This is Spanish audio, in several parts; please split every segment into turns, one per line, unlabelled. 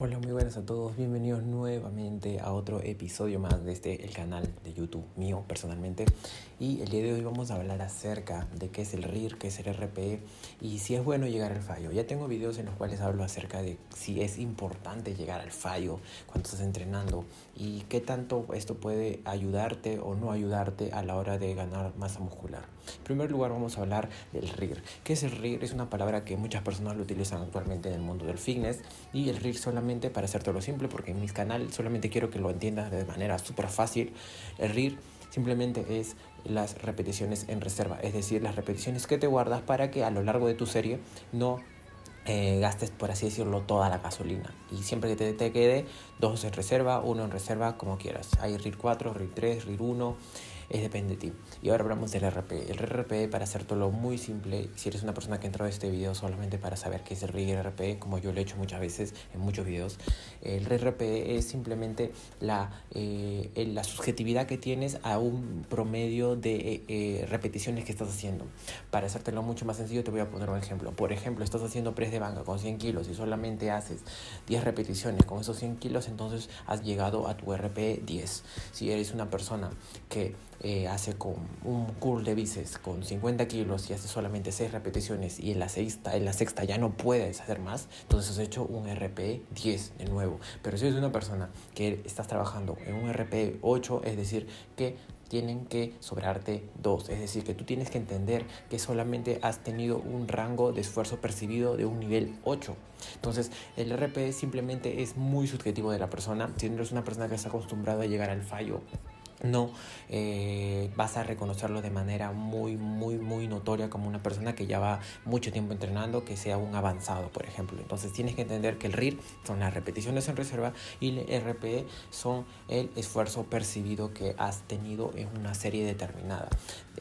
Hola, muy buenas a todos. Bienvenidos nuevamente a otro episodio más de este el canal de YouTube mío personalmente. Y el día de hoy vamos a hablar acerca de qué es el RIR, qué es el RPE y si es bueno llegar al fallo. Ya tengo videos en los cuales hablo acerca de si es importante llegar al fallo cuando estás entrenando y qué tanto esto puede ayudarte o no ayudarte a la hora de ganar masa muscular. En primer lugar vamos a hablar del RIR. ¿Qué es el RIR? Es una palabra que muchas personas lo utilizan actualmente en el mundo del fitness y el RIR solamente para hacértelo simple, porque en mis canales solamente quiero que lo entiendas de manera súper fácil. El RIR simplemente es las repeticiones en reserva, es decir, las repeticiones que te guardas para que a lo largo de tu serie no eh, gastes, por así decirlo, toda la gasolina. Y siempre que te, te, quede, dos en reserva, uno en reserva, como quieras. Hay RIR 4, RIR 3, RIR 1 es depende de ti. Y ahora hablamos del RP. El RP, para hacértelo muy simple, si eres una persona que entró a este video solamente para saber qué es el RP, como yo lo he hecho muchas veces en muchos videos, el RP es simplemente la, eh, la subjetividad que tienes a un promedio de eh, repeticiones que estás haciendo. Para hacértelo mucho más sencillo, te voy a poner un ejemplo. Por ejemplo, estás haciendo press de banca con 100 kilos y solamente haces 10 repeticiones con esos 100 kilos, entonces has llegado a tu RP 10. Si eres una persona que eh, hace con un curl de bíceps con 50 kilos y hace solamente 6 repeticiones y en la, sexta, en la sexta ya no puedes hacer más, entonces has hecho un RP 10 de nuevo. Pero si eres una persona que estás trabajando en un RP 8, es decir, que tienen que sobrarte dos. Es decir, que tú tienes que entender que solamente has tenido un rango de esfuerzo percibido de un nivel 8. Entonces, el RP simplemente es muy subjetivo de la persona. Si eres una persona que está acostumbrada a llegar al fallo no eh, vas a reconocerlo de manera muy, muy, muy notoria como una persona que ya va mucho tiempo entrenando, que sea un avanzado, por ejemplo. Entonces tienes que entender que el RIR son las repeticiones en reserva y el RPE son el esfuerzo percibido que has tenido en una serie determinada.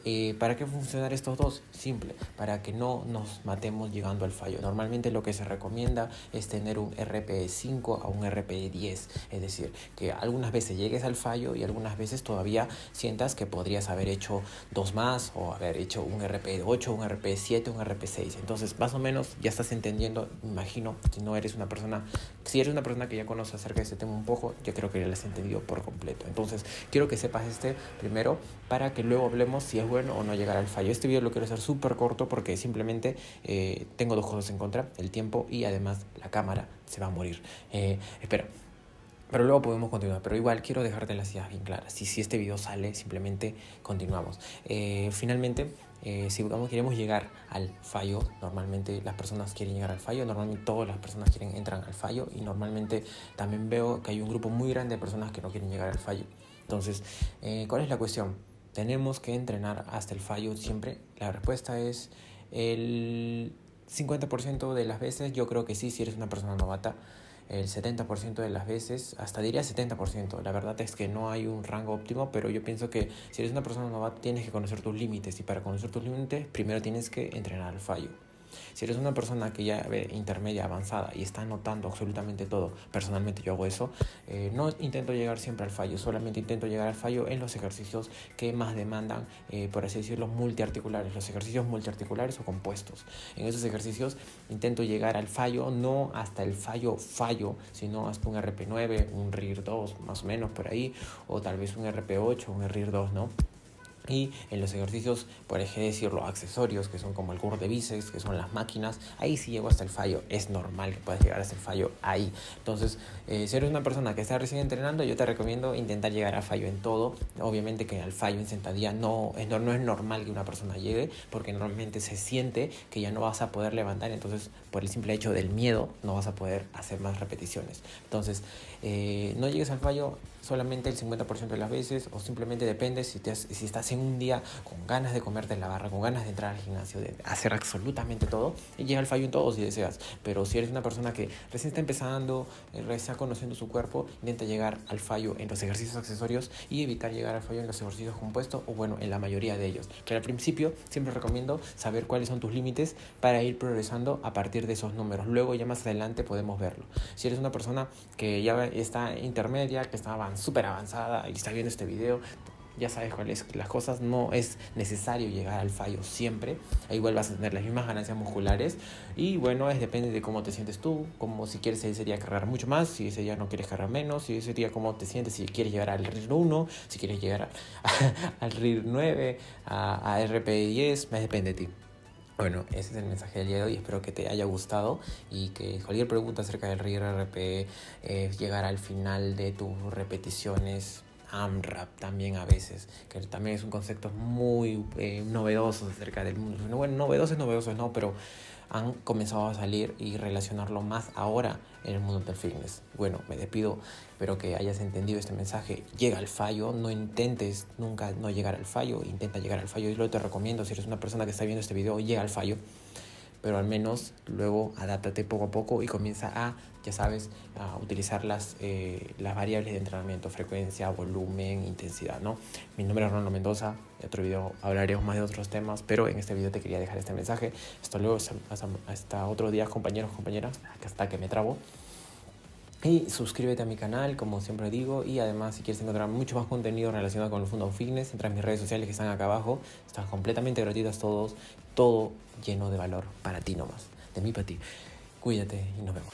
Eh, ¿Para qué funcionar estos dos? Simple, para que no nos matemos llegando al fallo. Normalmente lo que se recomienda es tener un RPE 5 a un RPE 10, es decir, que algunas veces llegues al fallo y algunas veces todavía sientas que podrías haber hecho dos más o haber hecho un RP 8, un RP 7, un RP 6. Entonces, más o menos ya estás entendiendo, imagino, si no eres una persona, si eres una persona que ya conoce acerca de este tema un poco, yo creo que ya lo has entendido por completo. Entonces, quiero que sepas este primero para que luego hablemos si es bueno o no llegar al fallo. Este video lo quiero hacer súper corto porque simplemente eh, tengo dos cosas en contra, el tiempo y además la cámara se va a morir. Eh, espera. Pero luego podemos continuar. Pero igual quiero dejarte las ideas bien claras. Si, si este video sale, simplemente continuamos. Eh, finalmente, eh, si digamos, queremos llegar al fallo, normalmente las personas quieren llegar al fallo, normalmente todas las personas quieren entrar al fallo y normalmente también veo que hay un grupo muy grande de personas que no quieren llegar al fallo. Entonces, eh, ¿cuál es la cuestión? ¿Tenemos que entrenar hasta el fallo siempre? La respuesta es el 50% de las veces yo creo que sí, si eres una persona novata el 70% de las veces, hasta diría 70%. La verdad es que no hay un rango óptimo, pero yo pienso que si eres una persona novata tienes que conocer tus límites y para conocer tus límites primero tienes que entrenar al fallo. Si eres una persona que ya ve intermedia, avanzada y está anotando absolutamente todo, personalmente yo hago eso, eh, no intento llegar siempre al fallo, solamente intento llegar al fallo en los ejercicios que más demandan, eh, por así decirlo, multiarticulares, los ejercicios multiarticulares o compuestos. En esos ejercicios intento llegar al fallo, no hasta el fallo fallo, sino hasta un RP9, un RIR 2, más o menos por ahí, o tal vez un RP8, un RIR 2, ¿no? Y en los ejercicios, por ejemplo, decirlo, accesorios, que son como el curl de bíceps, que son las máquinas, ahí sí llego hasta el fallo. Es normal que puedas llegar hasta el fallo ahí. Entonces, eh, si eres una persona que está recién entrenando, yo te recomiendo intentar llegar al fallo en todo. Obviamente que al fallo en sentadilla no es, no, no es normal que una persona llegue, porque normalmente se siente que ya no vas a poder levantar. Entonces, por el simple hecho del miedo, no vas a poder hacer más repeticiones. Entonces, eh, no llegues al fallo solamente el 50% de las veces o simplemente depende si, te si estás en un día con ganas de comerte en la barra, con ganas de entrar al gimnasio, de hacer absolutamente todo y llega al fallo en todo si deseas. Pero si eres una persona que recién está empezando, eh, recién está conociendo su cuerpo, intenta llegar al fallo en los ejercicios accesorios y evitar llegar al fallo en los ejercicios compuestos o bueno, en la mayoría de ellos. Que al principio siempre recomiendo saber cuáles son tus límites para ir progresando a partir de esos números. Luego ya más adelante podemos verlo. Si eres una persona que ya está intermedia, que está súper avanzada y está viendo este video, ya sabes cuáles las cosas, no es necesario llegar al fallo siempre, igual vas a tener las mismas ganancias musculares y bueno, es depende de cómo te sientes tú, como si quieres ese día cargar mucho más, si ese día no quieres cargar menos, si ese día cómo te sientes, si quieres llegar al RIR 1, si quieres llegar al RIR 9, a, a RP 10, depende de ti. Bueno, ese es el mensaje del día de hoy. Espero que te haya gustado y que cualquier pregunta acerca del RIR-RP, eh, llegar al final de tus repeticiones, AMRAP también a veces, que también es un concepto muy eh, novedoso acerca del mundo. Bueno, novedosos, novedosos no, pero han comenzado a salir y relacionarlo más ahora en el mundo del fitness. Bueno, me despido, espero que hayas entendido este mensaje. Llega al fallo, no intentes nunca no llegar al fallo, intenta llegar al fallo. Y lo te recomiendo, si eres una persona que está viendo este video, llega al fallo pero al menos luego adáptate poco a poco y comienza a, ya sabes, a utilizar las, eh, las variables de entrenamiento, frecuencia, volumen, intensidad, ¿no? Mi nombre es Ronaldo Mendoza, en otro video hablaremos más de otros temas, pero en este video te quería dejar este mensaje. Hasta luego, hasta, hasta otro día, compañeros, compañeras, hasta que me trabo. Y suscríbete a mi canal, como siempre digo. Y además, si quieres encontrar mucho más contenido relacionado con el Fundo Fitness, entra en mis redes sociales que están acá abajo. Están completamente gratuitas todos. Todo lleno de valor para ti nomás. De mí para ti. Cuídate y nos vemos.